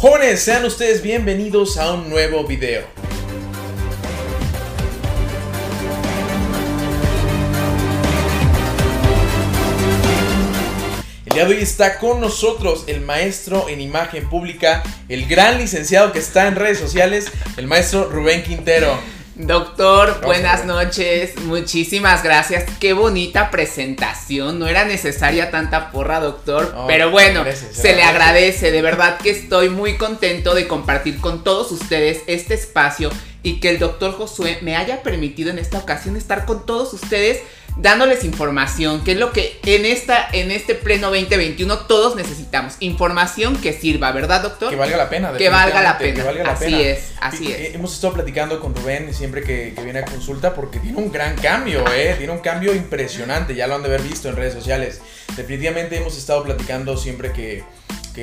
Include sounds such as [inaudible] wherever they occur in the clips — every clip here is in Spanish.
Jóvenes, sean ustedes bienvenidos a un nuevo video. El día de hoy está con nosotros el maestro en imagen pública, el gran licenciado que está en redes sociales, el maestro Rubén Quintero. Doctor, buenas noches, muchísimas gracias. Qué bonita presentación. No era necesaria tanta porra, doctor. pero bueno, se le agradece. De verdad que estoy muy contento de compartir con todos ustedes este espacio y que el doctor Josué me haya permitido en esta ocasión estar con todos ustedes dándoles información, que es lo que en, esta, en este pleno 2021 todos necesitamos. Información que sirva, ¿verdad, doctor? Que valga la pena. Que valga la pena. así es, así es. Hemos estado platicando con Rubén siempre que, que, viene a consulta porque tiene un gran cambio, ¿eh? Tiene un cambio impresionante, ya lo han de haber visto en redes sociales. Definitivamente hemos estado platicando siempre que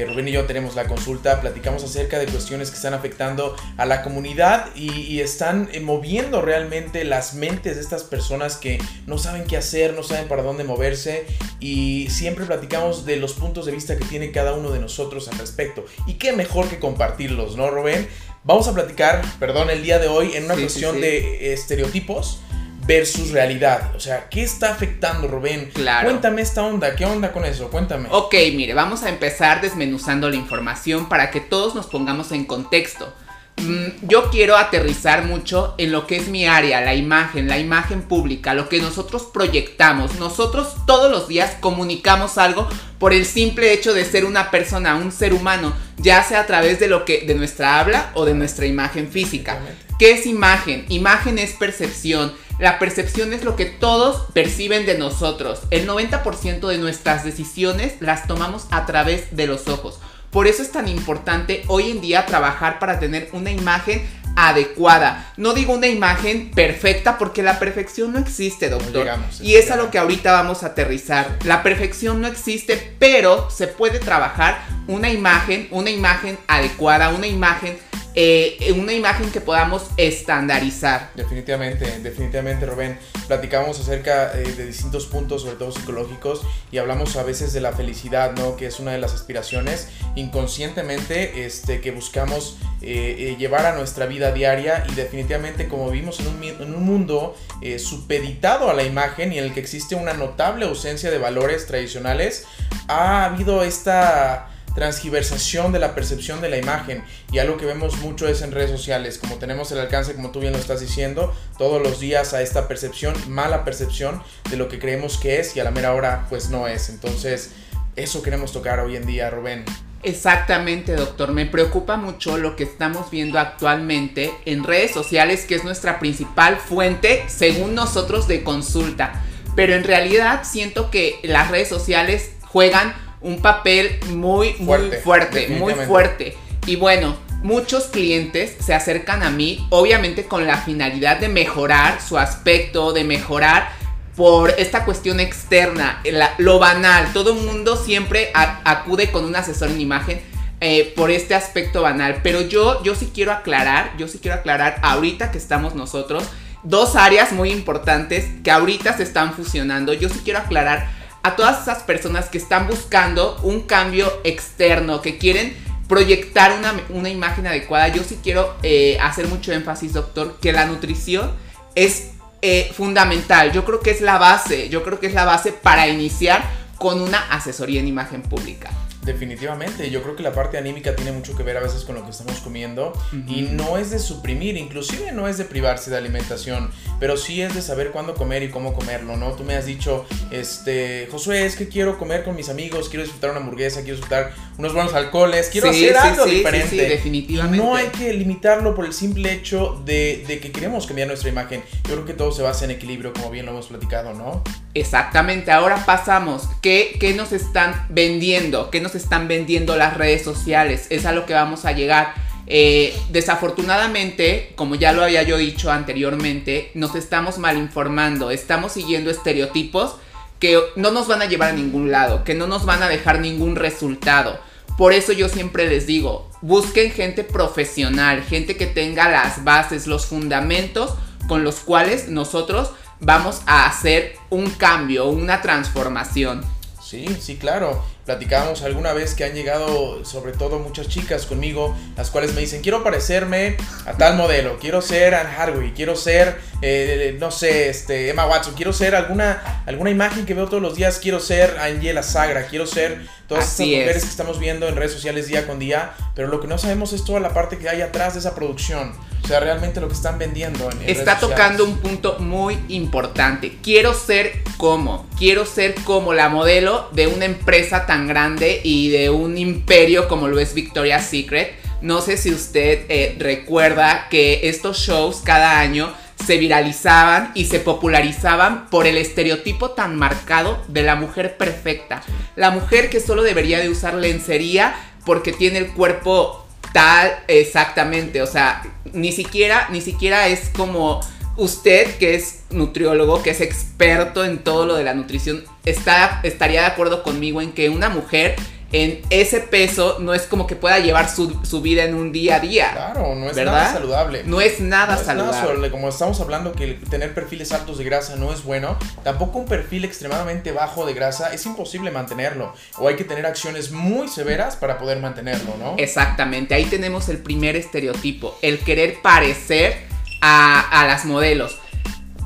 Rubén y yo tenemos la consulta, platicamos acerca de cuestiones que están afectando a la comunidad y, están eh, moviendo realmente las mentes de estas personas que no saben qué hacer, no saben para dónde moverse y siempre platicamos de los puntos de vista que tiene cada uno de nosotros al respecto. Y qué mejor que compartirlos, ¿no, Rubén? Vamos a platicar, perdón, el día de hoy en una cuestión de estereotipos versus realidad. O sea, ¿qué está afectando, Rubén? Claro. Cuéntame esta onda, ¿qué onda con eso? Cuéntame. Ok, mire, vamos a empezar desmenuzando la información para que todos nos pongamos en contexto. Mm, yo quiero aterrizar mucho en lo que es mi área, la imagen, la imagen pública, lo que nosotros proyectamos. Nosotros todos los días comunicamos algo por el simple hecho de ser una persona, un ser humano, ya sea a través de lo que de nuestra habla o de nuestra imagen física. ¿Qué es imagen? Imagen es percepción la percepción es lo que todos perciben de nosotros. El 90% de nuestras decisiones las tomamos a través de los ojos. Por eso es tan importante hoy en día trabajar para tener una imagen adecuada. No digo una imagen perfecta porque la perfección no existe, doctor. y es a lo que ahorita vamos a aterrizar. La perfección no existe, pero se puede trabajar una imagen, una imagen adecuada, una imagen eh, una imagen que podamos estandarizar. Definitivamente, definitivamente, Rubén. Platicamos acerca eh, de distintos puntos, sobre todo psicológicos, y hablamos a veces de la felicidad, ¿no? Que es una de las aspiraciones inconscientemente este, que buscamos eh, llevar a nuestra vida diaria y definitivamente como vivimos en un, en un mundo supeditado a la imagen y en el que existe una notable ausencia de valores tradicionales, ha habido esta transgiversación de la percepción de la imagen y algo que vemos mucho es en redes sociales, como tenemos el alcance, como tú bien lo estás diciendo, todos los días a esta percepción, mala percepción de lo que creemos que es y a la mera hora pues no es. Entonces, eso queremos tocar hoy en día, Rubén. Exactamente, doctor. Me preocupa mucho lo que estamos viendo actualmente en redes sociales, que es nuestra principal fuente, según nosotros, de consulta. Pero en realidad siento que las redes sociales juegan un papel muy, fuerte, muy fuerte, muy fuerte. Y bueno, muchos clientes se acercan a mí, obviamente con la finalidad de mejorar su aspecto, de mejorar por esta cuestión externa, lo banal. Todo el mundo siempre acude con un asesor en imagen eh, por este aspecto banal. Pero yo, yo sí quiero aclarar, yo sí quiero aclarar ahorita que estamos nosotros, dos áreas muy importantes que ahorita se están fusionando. Yo sí quiero aclarar a todas esas personas que están buscando un cambio externo, que quieren proyectar una, imagen adecuada. Yo sí quiero eh, hacer mucho énfasis, doctor, que la nutrición es eh, fundamental. Yo creo que es la base, yo creo que es la base para iniciar con una asesoría en imagen pública. Definitivamente, yo creo que la parte anímica tiene mucho que ver a veces con lo que estamos comiendo y no es de suprimir, inclusive no es de privarse de alimentación, pero sí es de saber cuándo comer y cómo comerlo, ¿no? Tú me has dicho, este, Josué, es que quiero comer con mis amigos, quiero disfrutar una hamburguesa, quiero disfrutar unos buenos alcoholes, quiero hacer algo diferente. Sí, definitivamente. Y no hay que limitarlo por el simple hecho de, de que queremos cambiar nuestra imagen. Yo creo que todo se basa en equilibrio, como bien lo hemos platicado, ¿no? Exactamente, ahora pasamos. ¿Qué, qué nos están vendiendo? ¿Qué nos están vendiendo las redes sociales? Es a lo que vamos a llegar. Eh, desafortunadamente, como ya lo había yo dicho anteriormente, nos estamos mal informando, estamos siguiendo estereotipos que no nos van a llevar a ningún lado, que no nos van a dejar ningún resultado. Por eso yo siempre les digo, busquen gente profesional, gente que tenga las bases, los fundamentos con los cuales nosotros vamos a hacer un cambio, una transformación. Sí, sí, claro. Platicábamos alguna vez que han llegado sobre todo muchas chicas conmigo, las cuales me dicen, quiero parecerme a tal modelo, quiero ser Anne Hathaway, quiero ser, eh, no sé, este, Emma Watson, quiero ser alguna, alguna imagen que veo todos los días, quiero ser Angela Sagra, quiero ser todas estas mujeres que estamos viendo en redes sociales día con día, pero lo que no sabemos es toda la parte que hay atrás de esa producción. O sea, realmente lo que están vendiendo. En, Está tocando un punto muy importante. Quiero ser como, quiero ser como la modelo de una empresa tan grande y de un imperio como lo es Victoria's Secret. No sé si usted eh, recuerda que estos shows cada año se viralizaban y se popularizaban por el estereotipo tan marcado de la mujer perfecta. La mujer que solo debería de usar lencería porque tiene el cuerpo tal exactamente, o sea, ni siquiera ni siquiera es como usted que es nutriólogo, que es experto en todo lo de la nutrición, está estaría de acuerdo conmigo en que una mujer en ese peso no es como que pueda llevar su, vida en un día a día. Claro, no es nada saludable. No es nada saludable. Como estamos hablando que tener perfiles altos de grasa no es bueno, tampoco un perfil extremadamente bajo de grasa es imposible mantenerlo. O hay que tener acciones muy severas para poder mantenerlo, ¿no? Exactamente, ahí tenemos el primer estereotipo, el querer parecer a, a las modelos.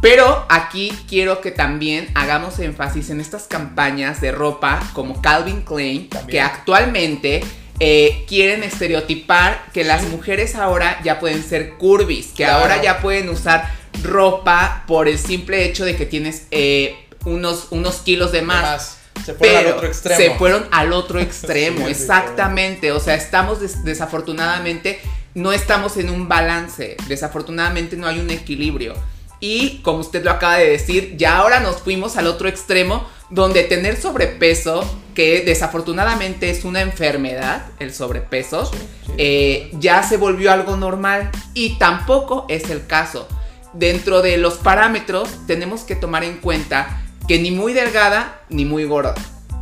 Pero aquí quiero que también hagamos énfasis en estas campañas de ropa como Calvin Klein, que actualmente eh, quieren estereotipar que las mujeres ahora ya pueden ser curvis, que ahora ya pueden usar ropa por el simple hecho de que tienes eh, unos, unos kilos de más. Se fueron al otro extremo. Se fueron al otro [laughs] extremo, exactamente. O sea, estamos desafortunadamente, no estamos en un balance. Desafortunadamente no hay un equilibrio. Y como usted lo acaba de decir, ya ahora nos fuimos al otro extremo donde tener sobrepeso, que desafortunadamente es una enfermedad, el sobrepeso, eh, ya se volvió algo normal y tampoco es el caso. Dentro de los parámetros tenemos que tomar en cuenta que ni muy delgada ni muy gorda.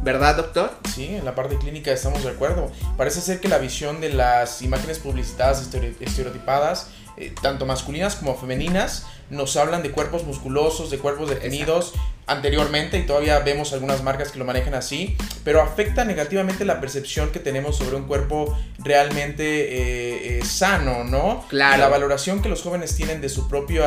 ¿Verdad, doctor? Sí, en la parte clínica estamos de acuerdo. Parece ser que la visión de las imágenes publicitadas estereotipadas, eh, tanto masculinas como femeninas, nos hablan de cuerpos musculosos, de cuerpos definidos anteriormente y todavía vemos algunas marcas que lo manejan así, pero afecta negativamente la percepción que tenemos sobre un cuerpo realmente eh, eh, sano, ¿no? Claro. La valoración que los jóvenes tienen de su propio,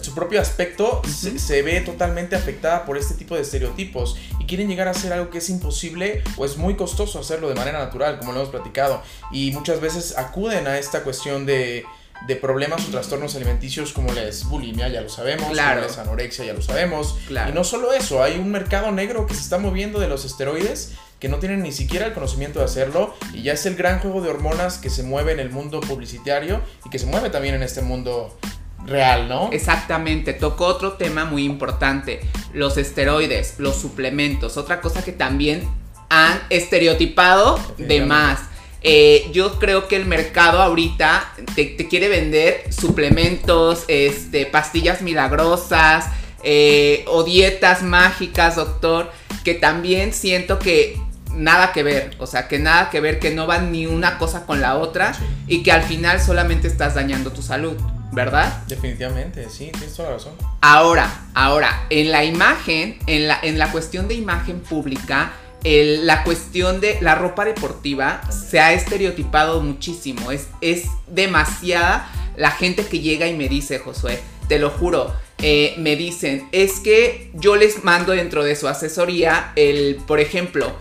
su propio aspecto se, ve totalmente afectada por este tipo de estereotipos y quieren llegar a hacer algo que es imposible o es muy costoso hacerlo de manera natural, como lo hemos platicado, y muchas veces acuden a esta cuestión de de problemas o trastornos alimenticios como la es bulimia, ya lo sabemos, claro. como la anorexia, ya lo sabemos. Claro. Y no solo eso, hay un mercado negro que se está moviendo de los esteroides que no tienen ni siquiera el conocimiento de hacerlo y ya es el gran juego de hormonas que se mueve en el mundo publicitario y que se mueve también en este mundo real, ¿no? Exactamente, tocó otro tema muy importante, los esteroides, los suplementos, otra cosa que también han estereotipado de más. Eh, yo creo que el mercado ahorita te, quiere vender suplementos, este, pastillas milagrosas eh, o dietas mágicas, doctor, que también siento que nada que ver, o sea, que nada que ver, que no van ni una cosa con la otra y que al final solamente estás dañando tu salud. ¿Verdad? Definitivamente, sí, tienes toda la razón. Ahora, ahora, en la imagen, en la, en la cuestión de imagen pública, la cuestión de la ropa deportiva se ha estereotipado muchísimo. Es, es demasiada la gente que llega y me dice, Josué, te lo juro, eh, me dicen, es que yo les mando dentro de su asesoría el, por ejemplo,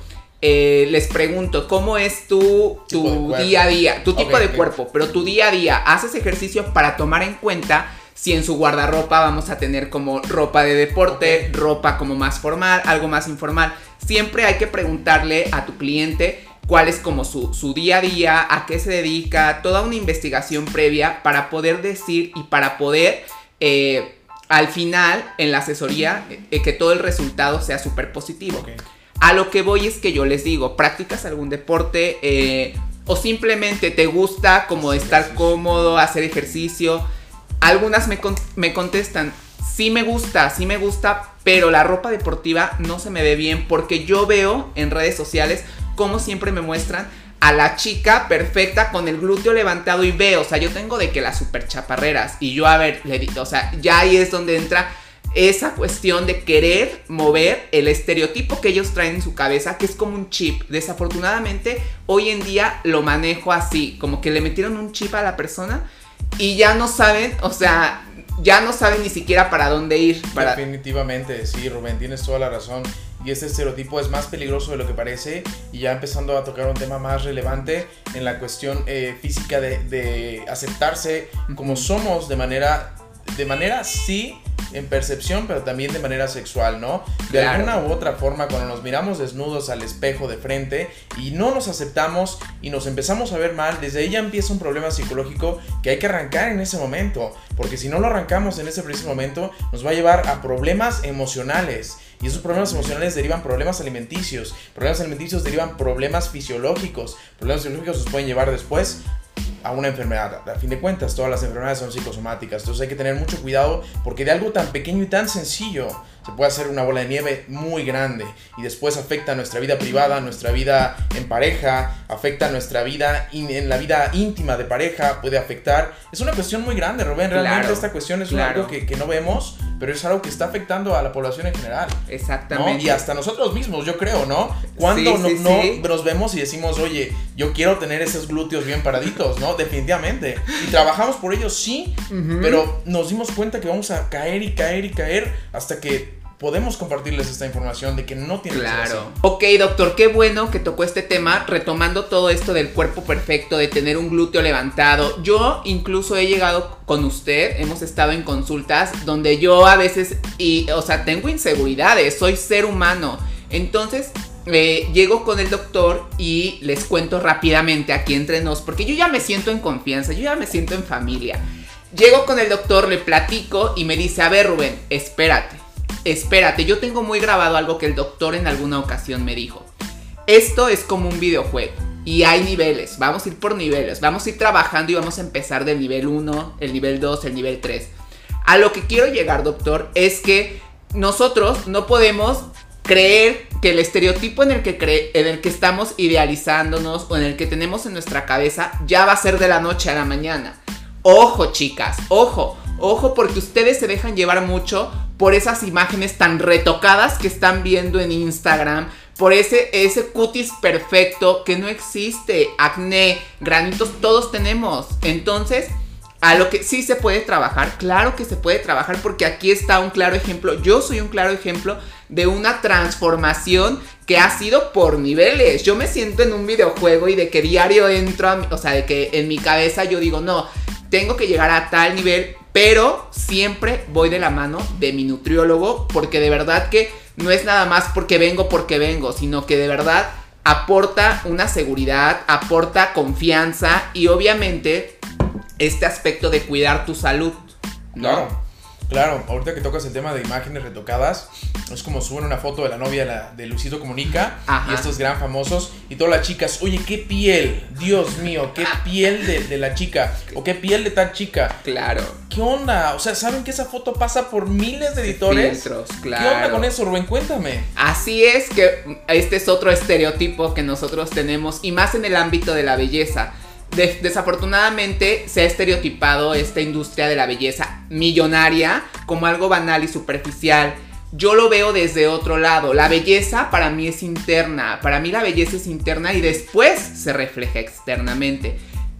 eh, les pregunto, ¿cómo es tu, tu día a día? Tu tipo de cuerpo, pero tu día a día, ¿haces ejercicio para tomar en cuenta si en su guardarropa vamos a tener como ropa de deporte, ropa como más formal, algo más informal? siempre hay que preguntarle a tu cliente cuál es como su, día a día, a qué se dedica, toda una investigación previa para poder decir y para poder eh, al final en la asesoría eh, que todo el resultado sea súper positivo. A lo que voy es que yo les digo, ¿practicas algún deporte? Eh, o simplemente te gusta como estar cómodo, hacer ejercicio. Algunas me, me contestan, sí me gusta, sí me gusta, pero la ropa deportiva no se me ve bien porque yo veo en redes sociales como siempre me muestran a la chica perfecta con el glúteo levantado y veo, o sea, yo tengo de que las super chaparreras y yo a ver, le digo, o sea, ya ahí es donde entra esa cuestión de querer mover el estereotipo que ellos traen en su cabeza, que es como un chip. Desafortunadamente, hoy en día lo manejo así, como que le metieron un chip a la persona y ya no saben, o sea, ya no saben ni siquiera para dónde ir. Definitivamente, sí, Rubén, tienes toda la razón. Y este estereotipo es más peligroso de lo que parece. Y ya empezando a tocar un tema más relevante en la cuestión eh, física de, de aceptarse como somos de manera, de manera sí en percepción, pero también de manera sexual, ¿no? De alguna u otra forma, cuando nos miramos desnudos al espejo de frente y no nos aceptamos y nos empezamos a ver mal, desde ahí ya empieza un problema psicológico que hay que arrancar en ese momento, porque si no lo arrancamos en ese preciso momento, nos va a llevar a problemas emocionales. Y esos problemas emocionales derivan problemas alimenticios. Problemas alimenticios derivan problemas fisiológicos. Problemas fisiológicos nos pueden llevar después a una enfermedad. A fin de cuentas, todas las enfermedades son psicosomáticas. Entonces hay que tener mucho cuidado porque de algo tan pequeño y tan sencillo se puede hacer una bola de nieve muy grande y después afecta nuestra vida privada, nuestra vida en pareja, afecta nuestra vida en la vida íntima de pareja, puede afectar. Es una cuestión muy grande, Rubén. Realmente esta cuestión es algo que, que, no vemos, pero es algo que está afectando a la población en general. Exactamente. Y hasta nosotros mismos, yo creo, ¿no? Cuando no, no nos vemos y decimos, oye, yo quiero tener esos glúteos bien paraditos, ¿no? Definitivamente. Y trabajamos por ello, sí, pero nos dimos cuenta que vamos a caer y caer y caer hasta que podemos compartirles esta información de que no tiene claro. Ok, doctor, qué bueno que tocó este tema, retomando todo esto del cuerpo perfecto, de tener un glúteo levantado. Yo incluso he llegado con usted, hemos estado en consultas donde yo a veces, y, o sea, tengo inseguridades, soy ser humano. Entonces, eh, llego con el doctor y les cuento rápidamente aquí entre nos, porque yo ya me siento en confianza, yo ya me siento en familia. Llego con el doctor, le platico y me dice, a ver Rubén, espérate espérate, yo tengo muy grabado algo que el doctor en alguna ocasión me dijo. Esto es como un videojuego y hay niveles, vamos a ir por niveles, vamos a ir trabajando y vamos a empezar del nivel 1, el nivel 2, el nivel 3. A lo que quiero llegar, doctor, es que nosotros no podemos creer que el estereotipo en el que, en el que estamos idealizándonos o en el que tenemos en nuestra cabeza ya va a ser de la noche a la mañana. Ojo, chicas, ojo, ojo porque ustedes se dejan llevar mucho por esas imágenes tan retocadas que están viendo en Instagram, por ese, ese cutis perfecto que no existe, acné, granitos, todos tenemos. Entonces, a lo que sí se puede trabajar, claro que se puede trabajar porque aquí está un claro ejemplo, yo soy un claro ejemplo de una transformación que ha sido por niveles. Yo me siento en un videojuego y de que diario entro, o sea, de que en mi cabeza yo digo, no, tengo que llegar a tal nivel pero siempre voy de la mano de mi nutriólogo porque de verdad que no es nada más porque vengo porque vengo, sino que de verdad aporta una seguridad, aporta confianza y obviamente este aspecto de cuidar tu salud. ¿no? Ahorita que tocas el tema de imágenes retocadas, es como suben una foto de la novia de Luisito Comunica y estos gran famosos y todas las chicas, oye, qué piel, Dios mío, qué piel de, la chica o qué piel de tal chica. Claro. ¿Qué onda? O sea, ¿saben que esa foto pasa por miles de editores? Filtros, claro. ¿Qué onda con eso, Rubén? Cuéntame. Así es que este es otro estereotipo que nosotros tenemos y más en el ámbito de la belleza desafortunadamente se ha estereotipado esta industria de la belleza millonaria como algo banal y superficial. Yo lo veo desde otro lado. La belleza para mí es interna. Para mí la belleza es interna y después se refleja externamente.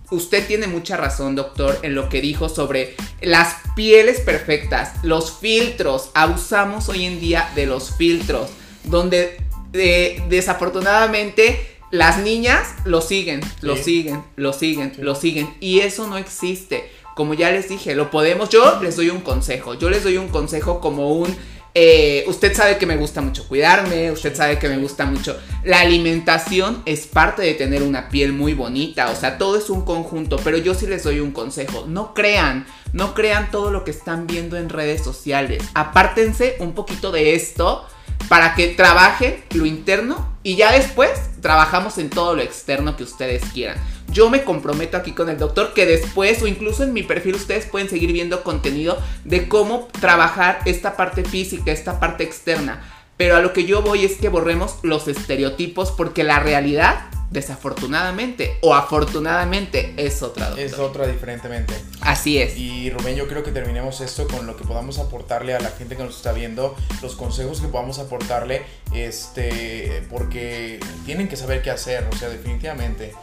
Usted tiene mucha razón, doctor, en lo que dijo sobre las pieles perfectas, los filtros. Abusamos hoy en día de los filtros, donde eh, desafortunadamente las niñas lo siguen, lo siguen, lo siguen, lo siguen. Y eso no existe. Como ya les dije, lo podemos. Yo les doy un consejo. Yo les doy un consejo como un. Eh, usted sabe que me gusta mucho cuidarme, usted sabe que me gusta mucho. La alimentación es parte de tener una piel muy bonita, o sea, todo es un conjunto, pero yo sí les doy un consejo. No crean, no crean todo lo que están viendo en redes sociales. Apártense un poquito de esto para que trabajen lo interno y ya después trabajamos en todo lo externo que ustedes quieran. Yo me comprometo aquí con el doctor que después o incluso en mi perfil ustedes pueden seguir viendo contenido de cómo trabajar esta parte física, esta parte externa. Pero a lo que yo voy es que borremos los estereotipos porque la realidad desafortunadamente o afortunadamente es otra. Es otra diferentemente. Así es. Y Rubén, yo creo que terminemos esto con lo que podamos aportarle a la gente que nos está viendo, los consejos que podamos aportarle, este, porque tienen que saber qué hacer, o sea, definitivamente.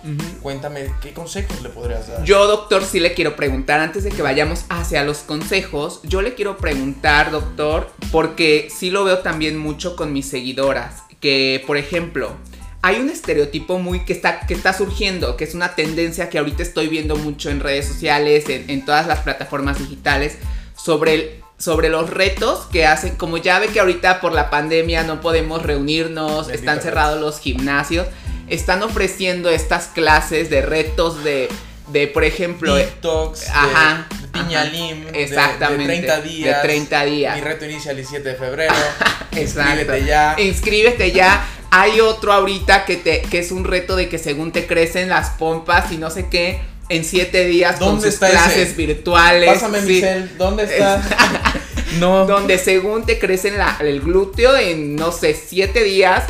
Cuéntame, ¿qué consejos le podrías dar? Yo, doctor, sí le quiero preguntar, antes de que vayamos hacia los consejos, yo le quiero preguntar, doctor, porque sí lo veo también mucho con mis seguidoras, que, por ejemplo, hay un estereotipo muy que está, que está surgiendo, que es una tendencia que ahorita estoy viendo mucho en redes sociales, en, todas las plataformas digitales, sobre, sobre los retos que hacen, como ya ve que ahorita por la pandemia no podemos reunirnos, están cerrados los gimnasios, están ofreciendo estas clases de retos de, de por ejemplo... TikToks, ajá, de, Piñalim, exactamente, de, 30 días. De 30 días. Mi reto inicia el 17 de febrero. [laughs] Inscríbete ya. Inscríbete ya. Hay otro ahorita que, te, que es un reto de que según te crecen las pompas y no sé qué, en siete días con sus clases virtuales. Pásame, sí. ¿dónde está? [laughs] [laughs] no. Donde según te crecen la, el glúteo en, no sé, siete días.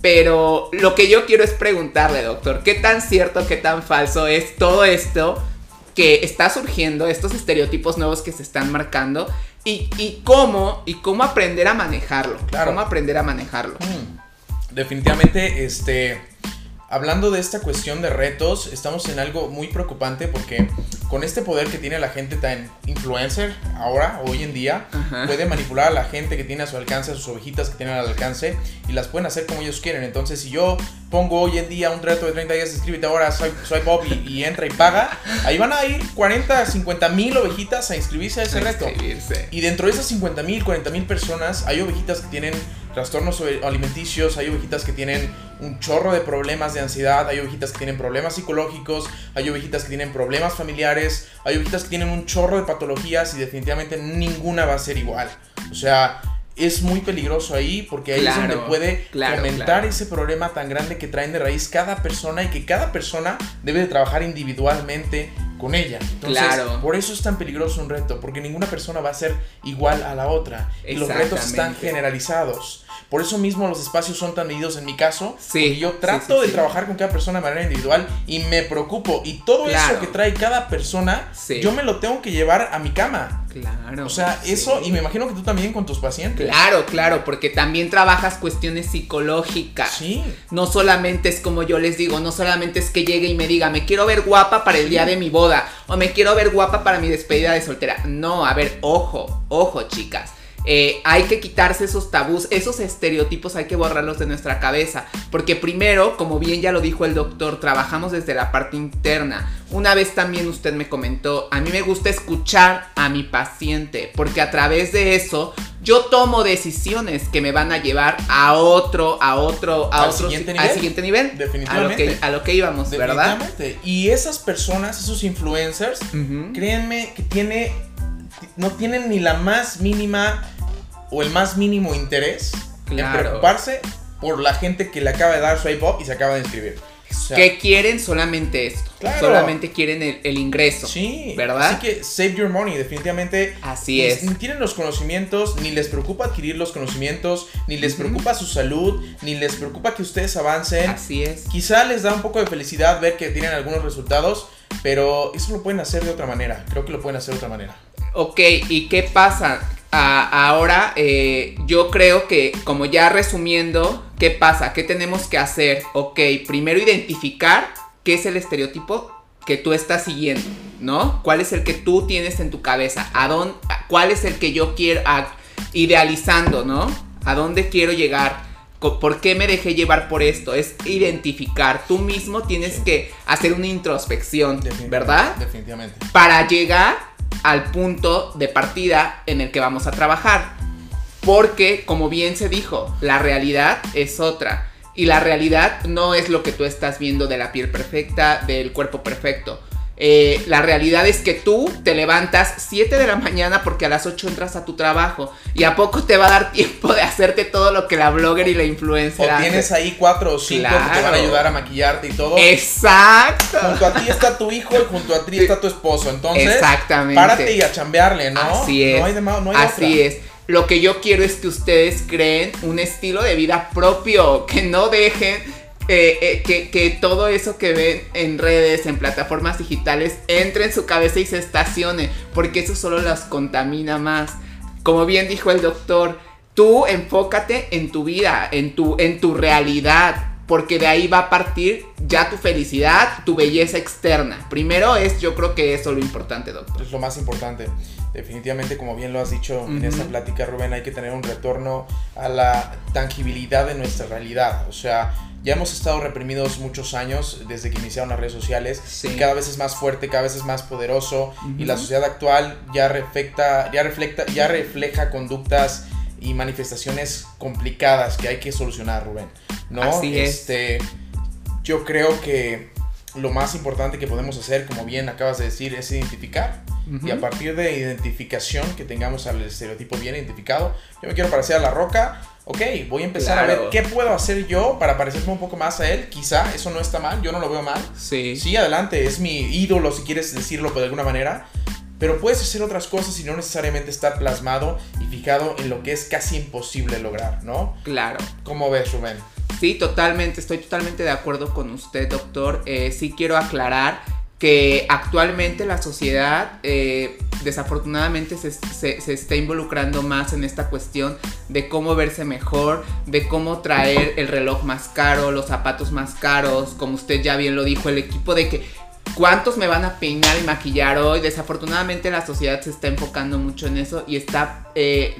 Pero lo que yo quiero es preguntarle, doctor, ¿qué tan cierto, qué tan falso es todo esto que está surgiendo, estos estereotipos nuevos que se están marcando? Y, y cómo, y cómo aprender a manejarlo. Claro. Cómo aprender a manejarlo. Mm definitivamente, este, hablando de esta cuestión de retos, estamos en algo muy preocupante porque con este poder que tiene la gente tan influencer ahora, hoy en día, puede manipular a la gente que tiene a su alcance, a sus ovejitas que tienen al alcance y las pueden hacer como ellos quieren. Entonces, si yo pongo hoy en día un reto de 30 días, escríbete ahora, soy, soy Bob y, entra y paga, ahí van a ir 40, 50 mil ovejitas a inscribirse a ese reto. Y dentro de esas 50 mil, 40 mil personas, hay ovejitas que tienen trastornos alimenticios, hay ovejitas que tienen un chorro de problemas de ansiedad, hay ovejitas que tienen problemas psicológicos, hay ovejitas que tienen problemas familiares, hay ovejitas que tienen un chorro de patologías y definitivamente ninguna va a ser igual. O sea, es muy peligroso ahí porque ahí es donde puede aumentar ese problema tan grande que traen de raíz cada persona y que cada persona debe de trabajar individualmente con ella. Entonces, por eso es tan peligroso un reto, porque ninguna persona va a ser igual a la otra y los retos están generalizados. Por eso mismo los espacios son tan medidos en mi caso. Sí. yo trato de trabajar con cada persona de manera individual y me preocupo. Y todo eso que trae cada persona, yo me lo tengo que llevar a mi cama. Claro. O sea, eso, y me imagino que tú también con tus pacientes. Claro, claro, porque también trabajas cuestiones psicológicas. Sí. No solamente es como yo les digo, no solamente es que llegue y me diga, me quiero ver guapa para el día de mi boda, o me quiero ver guapa para mi despedida de soltera. No, a ver, ojo, ojo, chicas. Eh, hay que quitarse esos tabús, esos estereotipos hay que borrarlos de nuestra cabeza. Porque primero, como bien ya lo dijo el doctor, trabajamos desde la parte interna. Una vez también usted me comentó, a mí me gusta escuchar a mi paciente, porque a través de eso yo tomo decisiones que me van a llevar a otro, a otro, a al otro, siguiente nivel. al siguiente nivel. Definitivamente. A lo que, íbamos, ¿verdad? Y esas personas, esos influencers, créanme que tiene, no tienen ni la más mínima o el más mínimo interés en preocuparse por la gente que le acaba de dar su iPod y se acaba de inscribir. que quieren solamente esto. Solamente quieren el, ingreso. Sí. ¿Verdad? Así que save your money, definitivamente. Así es. Ni tienen los conocimientos, ni les preocupa adquirir los conocimientos, ni les preocupa su salud, ni les preocupa que ustedes avancen. Así es. Quizá les da un poco de felicidad ver que tienen algunos resultados, pero eso lo pueden hacer de otra manera. Creo que lo pueden hacer de otra manera. Ok, ¿y qué pasa? Ahora eh, yo creo que como ya resumiendo, ¿qué pasa? ¿Qué tenemos que hacer? Ok, primero identificar qué es el estereotipo que tú estás siguiendo, ¿no? ¿Cuál es el que tú tienes en tu cabeza? ¿A dónde, ¿Cuál es el que yo quiero, idealizando, ¿no? ¿A dónde quiero llegar? ¿Por qué me dejé llevar por esto? Es identificar. Tú mismo tienes que hacer una introspección, ¿verdad? Definitivamente. Para llegar al punto de partida en el que vamos a trabajar. Porque, como bien se dijo, la realidad es otra. Y la realidad no es lo que tú estás viendo de la piel perfecta, del cuerpo perfecto. Eh, la realidad es que tú te levantas 7 de la mañana porque a las 8 entras a tu trabajo y a poco te va a dar tiempo de hacerte todo lo que la blogger y la influencer O tienes ahí 4 o 5 que te van a ayudar a maquillarte y todo. Exacto. Junto a ti está tu hijo y junto a ti está tu esposo. Entonces, Exactamente. párate y a chambearle, ¿no? Así es. No hay, de, no hay Así es. Lo que yo quiero es que ustedes creen un estilo de vida propio, que no dejen eh, eh, que, todo eso que ven en redes, en plataformas digitales, entre en su cabeza y se estacione, porque eso solo las contamina más. Como bien dijo el doctor, tú enfócate en tu vida, en tu, en tu realidad, porque de ahí va a partir ya tu felicidad, tu belleza externa. Primero es, yo creo que eso es lo importante, doctor. Es lo más importante. Definitivamente, como bien lo has dicho en esta plática, Rubén, hay que tener un retorno a la tangibilidad de nuestra realidad. O sea, ya hemos estado reprimidos muchos años desde que iniciaron las redes sociales y cada vez es más fuerte, cada vez es más poderoso y la sociedad actual ya reflecta, ya refleja, ya refleja conductas y manifestaciones complicadas que hay que solucionar, Rubén. ¿No? Así este, Yo creo que lo más importante que podemos hacer, como bien acabas de decir, es identificar y a partir de identificación, que tengamos al estereotipo bien identificado, yo me quiero parecer a la roca, ok, voy a empezar a ver qué puedo hacer yo para parecerme un poco más a él. Quizá eso no está mal, yo no lo veo mal. Sí. Sí, adelante, es mi ídolo si quieres decirlo de alguna manera. Pero puedes hacer otras cosas y no necesariamente estar plasmado y fijado en lo que es casi imposible lograr, ¿no? Claro. ¿Cómo ves, Rubén? Sí, totalmente, estoy totalmente de acuerdo con usted, doctor. Eh, sí quiero aclarar que actualmente la sociedad eh, desafortunadamente se, está involucrando más en esta cuestión de cómo verse mejor, de cómo traer el reloj más caro, los zapatos más caros, como usted ya bien lo dijo, el equipo de que cuántos me van a peinar y maquillar hoy. Desafortunadamente la sociedad se está enfocando mucho en eso y está eh,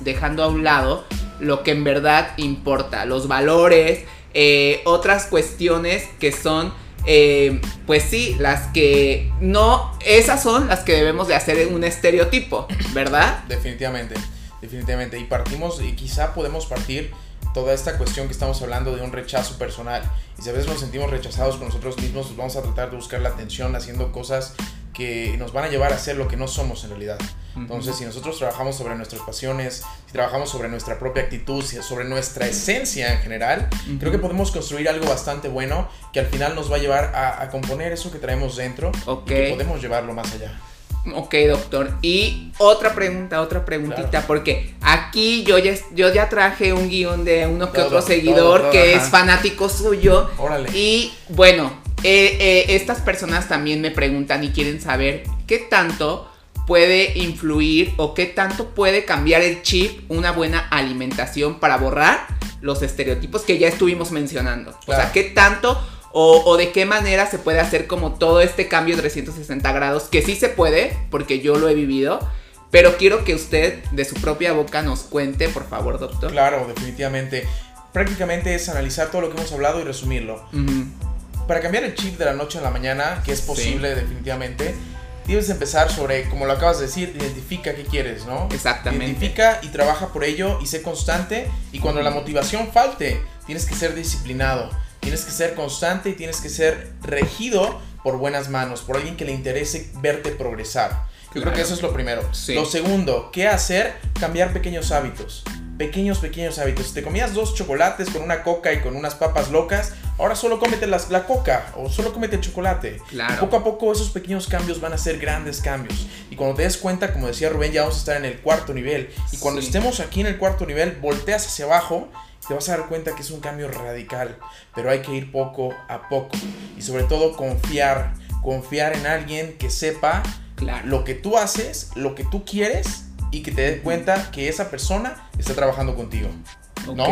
dejando a un lado lo que en verdad importa, los valores, eh, otras cuestiones que son eh, pues sí, las que no, esas son las que debemos de hacer en un estereotipo, ¿verdad? Definitivamente, definitivamente. Y partimos, y quizá podemos partir toda esta cuestión que estamos hablando de un rechazo personal. Y si a veces nos sentimos rechazados con nosotros mismos, pues vamos a tratar de buscar la atención haciendo cosas que nos van a llevar a ser lo que no somos en realidad. Entonces, si nosotros trabajamos sobre nuestras pasiones, si trabajamos sobre nuestra propia actitud, sobre nuestra esencia en general, creo que podemos construir algo bastante bueno que al final nos va a llevar a, componer eso que traemos dentro y que podemos llevarlo más allá. Ok, doctor. Y otra pregunta, otra preguntita, porque aquí yo ya, yo ya traje un guion de uno que otro seguidor que es fanático suyo. Órale. Y bueno, eh, eh, estas personas también me preguntan y quieren saber qué tanto puede influir o qué tanto puede cambiar el chip una buena alimentación para borrar los estereotipos que ya estuvimos mencionando. O sea, qué tanto o, de qué manera se puede hacer como todo este cambio de 360 grados, que sí se puede, porque yo lo he vivido. Pero quiero que usted de su propia boca nos cuente, por favor, doctor. Claro, definitivamente. Prácticamente es analizar todo lo que hemos hablado y resumirlo. Para cambiar el chip de la noche a la mañana, que es posible definitivamente, debes empezar sobre, como lo acabas de decir, identifica qué quieres, ¿no? Exactamente. Identifica y trabaja por ello y sé constante. Y cuando la motivación falte, tienes que ser disciplinado, tienes que ser constante y tienes que ser regido por buenas manos, por alguien que le interese verte progresar. Yo creo que eso es lo primero. Lo segundo, ¿qué hacer? Cambiar pequeños hábitos pequeños, pequeños hábitos. Si te comías dos chocolates con una coca y con unas papas locas, ahora solo cómete las, la coca o solo cómete el chocolate. Claro. poco a poco esos pequeños cambios van a ser grandes cambios. Y cuando te des cuenta, como decía Rubén, ya vamos a estar en el cuarto nivel. Y cuando estemos aquí en el cuarto nivel, volteas hacia abajo te vas a dar cuenta que es un cambio radical, pero hay que ir poco a poco y sobre todo confiar, confiar en alguien que sepa lo que tú haces, lo que tú quieres y que te des cuenta que esa persona está trabajando contigo. ¿No?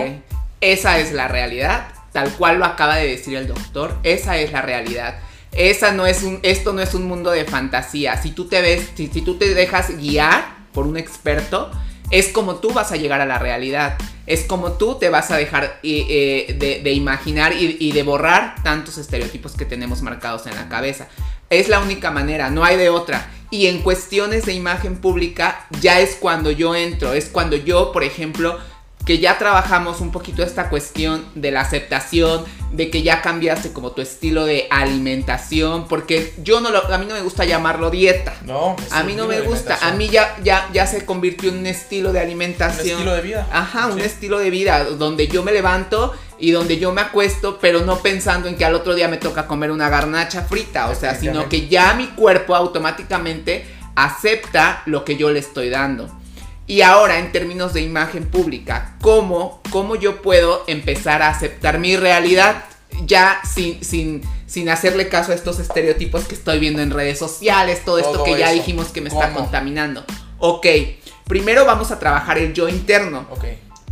Esa es la realidad, tal cual lo acaba de decir el doctor, esa es la realidad. Esa no es un, esto no es un mundo de fantasía. Si tú te ves, si, tú te dejas guiar por un experto, es como tú vas a llegar a la realidad. Es como tú te vas a dejar eh, eh, de, imaginar y, y, de borrar tantos estereotipos que tenemos marcados en la cabeza. Es la única manera, no hay de otra. Y en cuestiones de imagen pública ya es cuando yo entro, es cuando yo, por ejemplo, que ya trabajamos un poquito esta cuestión de la aceptación, de que ya cambiaste como tu estilo de alimentación, porque yo no lo, a mí no me gusta llamarlo dieta. No, a mí no me gusta, a mí ya, ya, ya se convirtió en un estilo de alimentación. Un estilo de vida. Ajá, un estilo de vida donde yo me levanto y donde yo me acuesto, pero no pensando en que al otro día me toca comer una garnacha frita, o sea, sino que ya mi cuerpo automáticamente acepta lo que yo le estoy dando. Y ahora, en términos de imagen pública, ¿cómo, cómo yo puedo empezar a aceptar mi realidad? ya sin, sin, sin hacerle caso a estos estereotipos que estoy viendo en redes sociales, todo, esto que ya dijimos que me está contaminando. Ok, primero vamos a trabajar el yo interno. Ok.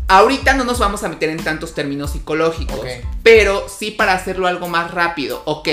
Ahorita no nos vamos a meter en tantos términos psicológicos, pero sí para hacerlo algo más rápido. Ok,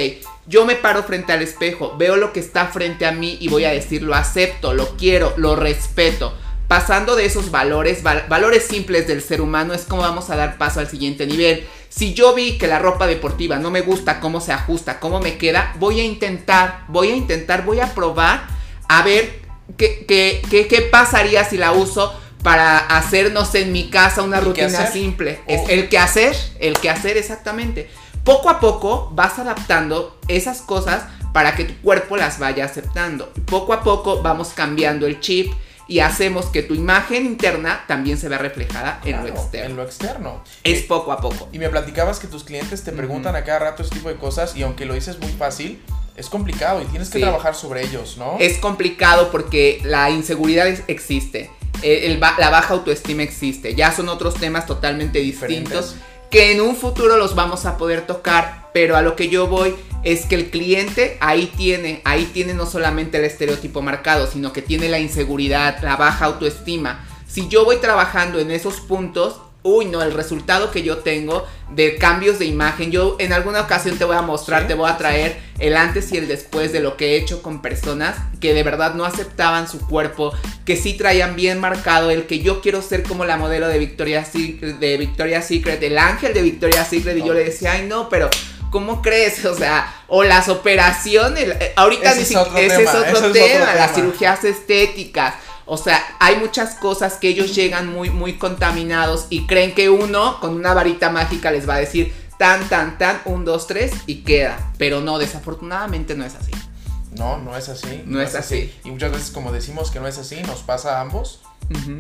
yo me paro frente al espejo, veo lo que está frente a mí y voy a decir lo acepto, lo quiero, lo respeto. Pasando de esos valores, valores simples del ser humano, es como vamos a dar paso al siguiente nivel. Si yo vi que la ropa deportiva no me gusta, cómo se ajusta, cómo me queda, voy a intentar, voy a intentar, voy a probar a ver qué, qué, qué pasaría si la uso para hacernos en mi casa una rutina simple. Es el que hacer, el que hacer exactamente. Poco a poco vas adaptando esas cosas para que tu cuerpo las vaya aceptando. Poco a poco vamos cambiando el chip y hacemos que tu imagen interna también se vea reflejada en lo externo. En lo externo. Es poco a poco. Y me platicabas que tus clientes te preguntan a cada rato este tipo de cosas y aunque lo dices muy fácil, es complicado y tienes que trabajar sobre ellos, ¿no? Es complicado porque la inseguridad existe. Eh, la baja autoestima existe. Ya son otros temas totalmente distintos que en un futuro los vamos a poder tocar, pero a lo que yo voy es que el cliente ahí tiene, ahí tiene no solamente el estereotipo marcado, sino que tiene la inseguridad, la baja autoestima. Si yo voy trabajando en esos puntos, uy, no, el resultado que yo tengo de cambios de imagen, yo en alguna ocasión te voy a mostrar, te voy a traer el antes y el después de lo que he hecho con personas que de verdad no aceptaban su cuerpo, que sí traían bien marcado el que yo quiero ser como la modelo de Victoria's Secret, de Victoria's Secret, el ángel de Victoria's Secret, y yo le decía, ay no, pero ¿cómo crees? O sea, o las operaciones, eh, ahorita ese es otro ese Es otro tema, las cirugías estéticas o sea, hay muchas cosas que ellos llegan muy, muy contaminados y creen que uno con una varita mágica les va a decir tan, tan, tan, un, dos, tres y queda. Pero no, desafortunadamente no es así. No, no es así. No, es, así. Y muchas veces como decimos que no es así, nos pasa a ambos.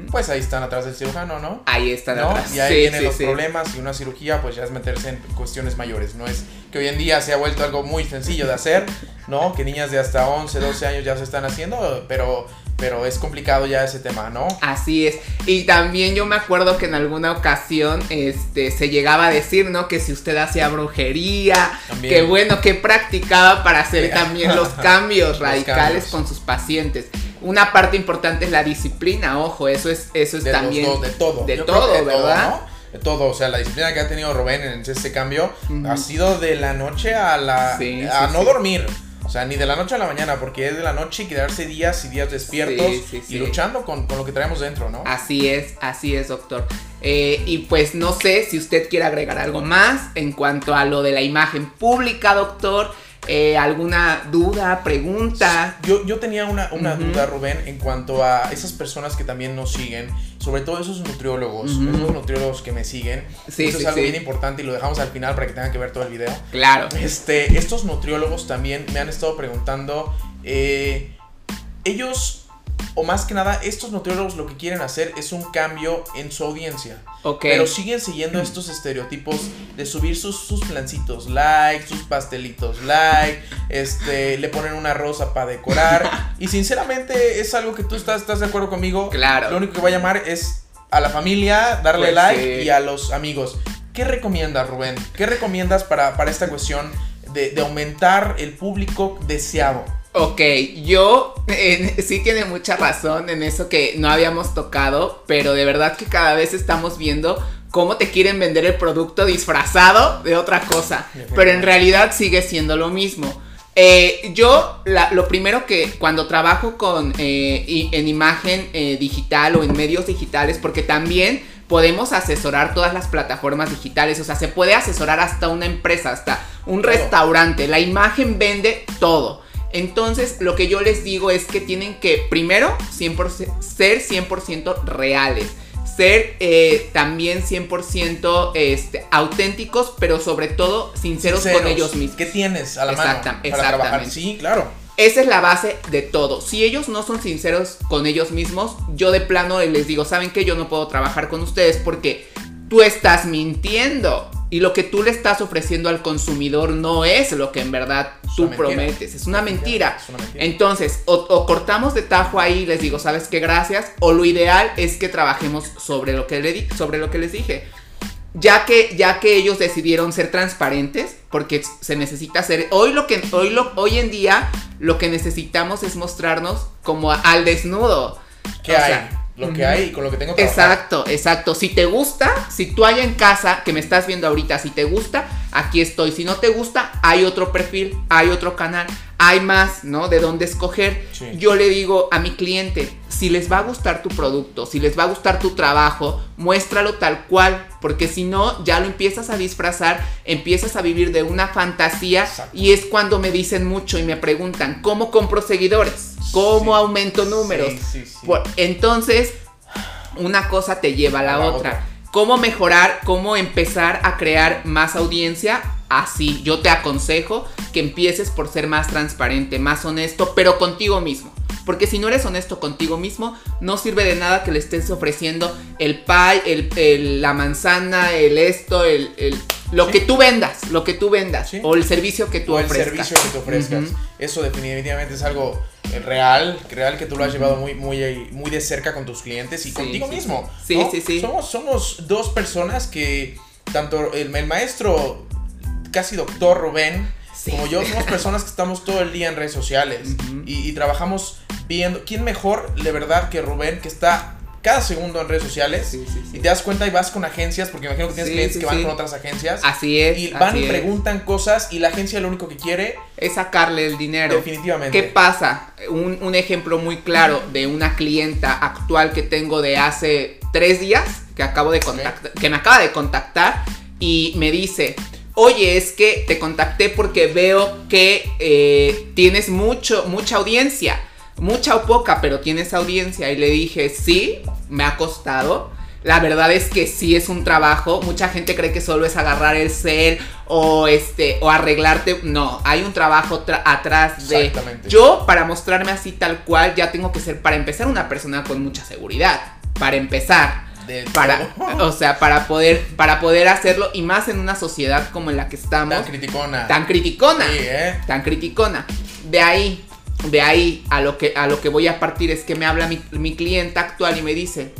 Pues ahí están atrás del cirujano, ¿no? Ahí están atrás. Y ahí vienen los problemas y una cirugía pues ya es meterse en cuestiones mayores. No es que hoy en día se ha vuelto algo muy sencillo de hacer, ¿no? Que niñas de hasta 11, 12 años ya se están haciendo, pero pero es complicado ya ese tema, ¿no? Así es. Y también yo me acuerdo que en alguna ocasión este, se llegaba a decir, ¿no? Que si usted hacía brujería, que bueno, que practicaba para hacer también los [laughs] cambios radicales con sus pacientes. Una parte importante es la disciplina, ojo, eso es, eso es también. de todo. De todo, ¿verdad? de todo, o sea, la disciplina que ha tenido Rubén en este cambio ha sido de la noche a la a no dormir. O sea, ni de la noche a la mañana, porque es de la noche y quedarse días y días despiertos y luchando con, lo que traemos dentro, ¿no? Así es, así es, doctor. Eh, y pues no sé si usted quiere agregar algo más en cuanto a lo de la imagen pública, doctor. Eh, ¿Alguna duda, pregunta? Yo, yo tenía una, duda, Rubén, en cuanto a esas personas que también nos siguen, sobre todo esos nutriólogos, esos nutriólogos que me siguen. Sí, Eso es algo bien importante y lo dejamos al final para que tengan que ver todo el video. Claro. Este, estos nutriólogos también me han estado preguntando, eh, ellos o más que nada, estos nutriólogos lo que quieren hacer es un cambio en su audiencia. Pero siguen siguiendo [clears throat] estos estereotipos de subir sus, sus plancitos like, sus pastelitos like, este, le ponen una rosa para decorar. [laughs] y sinceramente es algo que tú estás, estás de acuerdo conmigo. Claro. Lo único que va a llamar es a la familia, darle pues like y a los amigos. ¿Qué recomiendas, Rubén? ¿Qué recomiendas para, para esta cuestión de, de aumentar el público deseado? Ok, yo sí tiene mucha razón en eso que no habíamos tocado, pero de verdad que cada vez estamos viendo cómo te quieren vender el producto disfrazado de otra cosa, pero en realidad sigue siendo lo mismo. Eh, yo lo primero que cuando trabajo con eh, en imagen eh, digital o en medios digitales, porque también podemos asesorar todas las plataformas digitales, o sea, se puede asesorar hasta una empresa, hasta un restaurante, la imagen vende todo. Entonces, lo que yo les digo es que tienen que, primero, ser 100% reales. Ser eh, también 100% este, auténticos, pero sobre todo sinceros, con ellos mismos. ¿Qué tienes a la mano para exactamente. Sí, claro. Esa es la base de todo. Si ellos no son sinceros con ellos mismos, yo de plano les digo, ¿saben qué? Yo no puedo trabajar con ustedes porque tú estás mintiendo. Y lo que tú le estás ofreciendo al consumidor no es lo que en verdad tú prometes. Es una, mentira. Entonces, o, cortamos de tajo ahí y les digo, ¿sabes qué? Gracias. O lo ideal es que trabajemos sobre lo que, le sobre lo que les dije. ya que, ya que ellos decidieron ser transparentes, porque se necesita hacer. Hoy lo que hoy lo, hoy en día lo que necesitamos es mostrarnos como al desnudo. ¿Qué hay? Lo que hay y con lo que tengo que Exacto, exacto. Si te gusta, si tú hay en casa que me estás viendo ahorita, si te gusta, aquí estoy. Si no te gusta, hay otro perfil, hay otro canal, hay más, ¿no? De dónde escoger. Yo le digo a mi cliente, si les va a gustar tu producto, si les va a gustar tu trabajo, muéstralo tal cual, porque si no, ya lo empiezas a disfrazar, empiezas a vivir de una fantasía y es cuando me dicen mucho y me preguntan, ¿cómo compro seguidores? ¿Cómo aumento números? entonces, una cosa te lleva a la, otra. ¿Cómo mejorar? ¿Cómo empezar a crear más audiencia? Así. Yo te aconsejo que empieces por ser más transparente, más honesto, pero contigo mismo. Porque si no eres honesto contigo mismo, no sirve de nada que le estés ofreciendo el pie, el, la manzana, el esto, el, lo que tú vendas, lo que tú vendas, o el servicio que tú o el servicio que tú ofrezcas. Eso definitivamente es algo eh, real, real que tú lo has llevado muy, muy, muy de cerca con tus clientes y contigo mismo. Sí, sí, sí. Somos, somos dos personas que, tanto el, el maestro casi doctor Rubén, como yo, somos personas que estamos todo el día en redes sociales y, trabajamos viendo quién mejor, de verdad, que Rubén, que está cada segundo en redes sociales y te das cuenta y vas con agencias, porque imagino que tienes clientes que van con otras agencias. Así es. Y van y preguntan cosas y la agencia lo único que quiere es sacarle el dinero. Definitivamente. ¿Qué pasa? Un, un ejemplo muy claro de una clienta actual que tengo de hace tres días, que, acabo de contactar, que me acaba de contactar y me dice oye, es que te contacté porque veo que eh, tienes mucho, mucha audiencia, mucha o poca, pero tienes audiencia. Y le dije, sí, me ha costado. La verdad es que sí es un trabajo. Mucha gente cree que solo es agarrar el cel o este o arreglarte. No, hay un trabajo atrás de. Exactamente. Yo para mostrarme así tal cual ya tengo que ser para empezar una persona con mucha seguridad. Para empezar para, o sea, para poder, para poder hacerlo y más en una sociedad como en la que estamos. Tan criticona. Tan criticona. ¿eh? Tan criticona. De ahí, de ahí a lo que, a lo que voy a partir es que me habla mi, mi clienta actual y me dice,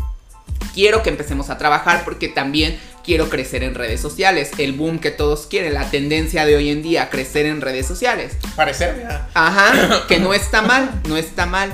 quiero que empecemos a trabajar porque también quiero crecer en redes sociales. El boom que todos quieren, la tendencia de hoy en día, crecer en redes sociales. Parecer, Ajá, [coughs] que no está mal, no está mal.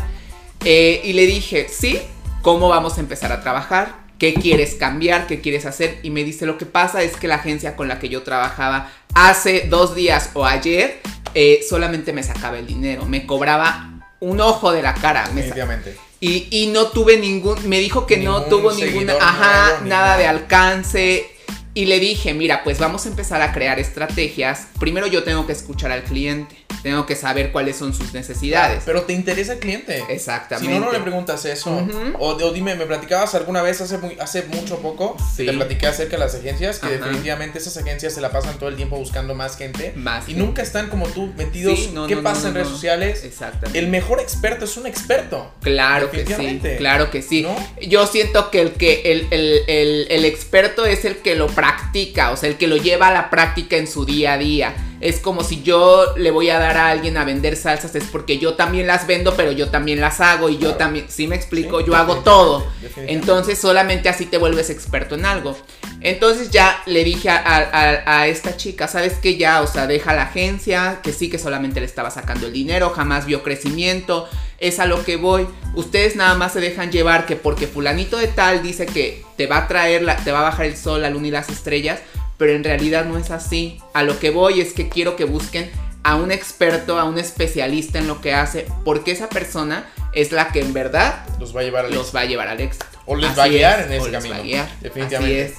Eh, y le dije, sí, ¿cómo vamos a empezar a trabajar? Qué quieres cambiar, qué quieres hacer. Y me dice, lo que pasa es que la agencia con la que yo trabajaba hace dos días o ayer eh, solamente me sacaba el dinero, me cobraba un ojo de la cara. Definitivamente. Y, y, no tuve ningún, me dijo que no tuvo ninguna, ajá, nada de alcance. Y le dije, mira, pues vamos a empezar a crear estrategias. Primero yo tengo que escuchar al cliente. Tengo que saber cuáles son sus necesidades. Pero te interesa el cliente. Exactamente. Si no, no le preguntas eso. o, dime, me platicabas alguna vez hace, muy, hace mucho poco. Sí. Te platiqué acerca de las agencias. Que definitivamente esas agencias se la pasan todo el tiempo buscando más gente. Más. Y nunca están como tú metidos. ¿Qué pasa en redes sociales? Exactamente. El mejor experto es un experto. Claro que sí. Claro que sí. Yo siento que el que el, el, el experto es el que lo practica. O sea, el que lo lleva a la práctica en su día a día es como si yo le voy a dar a alguien a vender salsas, es porque yo también las vendo, pero yo también las hago y yo también, si me explico, yo hago todo. Entonces solamente así te vuelves experto en algo. Entonces ya le dije a, esta chica, ¿sabes qué? Ya, o sea, deja la agencia, que sí que solamente le estaba sacando el dinero, jamás vio crecimiento, es a lo que voy. Ustedes nada más se dejan llevar que porque fulanito de tal dice que te va a traer, la, te va a bajar el sol, la luna y las estrellas, pero en realidad no es así. A lo que voy es que quiero que busquen a un experto, a un especialista en lo que hace, porque esa persona es la que en verdad los va a llevar al, los Va a llevar al éxito. O les va a guiar en ese camino. Definitivamente.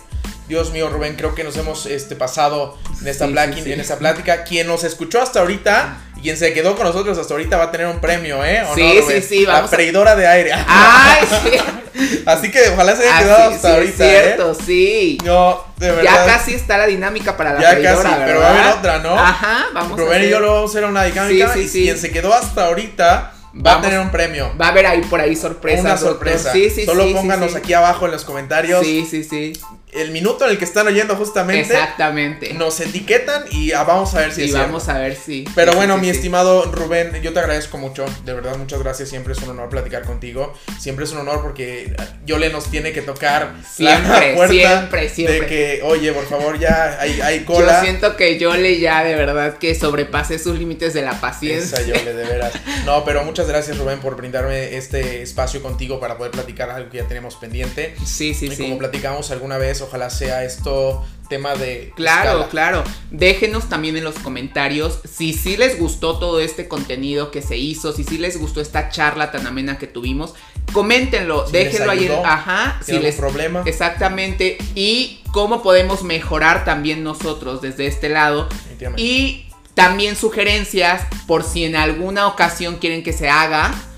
Dios mío, Rubén, creo que nos hemos este, pasado en esta, en esta plática. Quien nos escuchó hasta ahorita y quien se quedó con nosotros hasta ahorita va a tener un premio, ¿eh? sí, sí, sí, La freidora de aire. ¡Ay, sí! [laughs] Así que ojalá se haya quedado hasta ahorita. Es cierto, ¿eh? sí. No, de verdad. Ya casi está la dinámica para la ya freidora, casi, pero va a haber otra, ¿no? Ajá, vamos Rubén y yo lo vamos a hacer una dinámica. y quien se quedó hasta ahorita Va a tener un premio. Va a haber ahí por ahí sorpresa. Una sorpresa. Sí, sí, Solo sí, pónganos aquí abajo en los comentarios. Sí, sí, sí. El minuto en el que están oyendo justamente. Exactamente. Nos etiquetan y ah, vamos a ver si y vamos a ver si. Pero bueno, sí, mi sí. estimado Rubén, yo te agradezco mucho. De verdad, muchas gracias. Siempre es un honor platicar contigo. Siempre es un honor porque Yole nos tiene que tocar Siempre, la [laughs] puerta siempre, siempre. de que, oye, por favor, ya hay, hay Yo cola. siento que yo le ya de verdad que sobrepasé sus límites de la paciencia. Esa Yole, de veras. No, [laughs] pero muchas gracias, Rubén, por brindarme este espacio contigo para poder platicar algo que ya tenemos pendiente. Sí, sí, y sí. como platicamos alguna vez, ojalá sea esto tema de Claro, escala. claro. Déjenos también en los comentarios si sí les gustó todo este contenido que se hizo, si sí les gustó esta charla tan amena que tuvimos. Coméntenlo, Si déjenlo ahí. Ajá, si ¿Tiene algún les problema? Exactamente. Y cómo podemos mejorar también nosotros desde este lado. Y también sugerencias por si en alguna ocasión quieren que se haga ¿Algo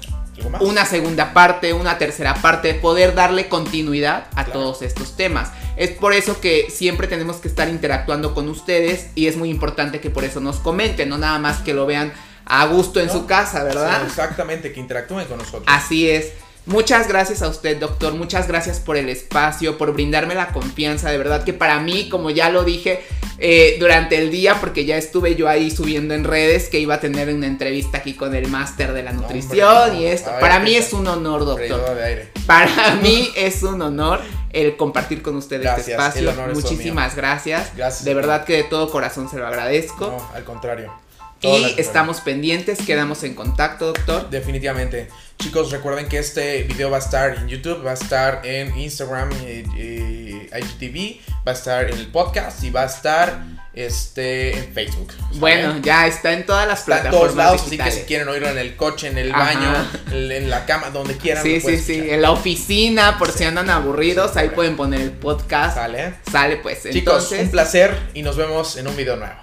más? una segunda parte, una tercera parte, poder darle continuidad a Claro. todos estos temas. Es por eso que siempre tenemos que estar interactuando con ustedes y es muy importante que por eso nos comenten, no nada más que lo vean a gusto en ¿No? su casa, ¿verdad? Sí, exactamente, que interactúen con nosotros. Así es. Muchas gracias a usted, doctor. Muchas gracias por el espacio, por brindarme la confianza. De verdad que para mí, como ya lo dije eh, durante el día, porque ya estuve yo ahí subiendo en redes que iba a tener una entrevista aquí con el máster de la No, nutrición hombre, no. y esto. Ver, para ¿qué mí es un honor, doctor. Freidora de aire. Para [laughs] mí es un honor el compartir con usted este espacio. Muchísimas gracias. Gracias De verdad que de todo corazón se lo agradezco. No, al contrario. Y estamos pendientes, quedamos en contacto, doctor. Definitivamente. Chicos, recuerden que este video va a estar en YouTube, va a estar en Instagram y, y IGTV, va a estar en el podcast y va a estar este, en Facebook. Bueno, ya está en todas las Está en plataformas todos lados, así digitales. que si quieren oírlo en el coche, en el Ajá. baño, en, en la cama, donde quieran. Sí, sí, sí. escuchar. En la oficina, por si andan aburridos, Sí, ahí pueden poner el podcast. Sale. Sale pues. Chicos, Entonces, un placer y nos vemos en un video nuevo.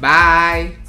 bye.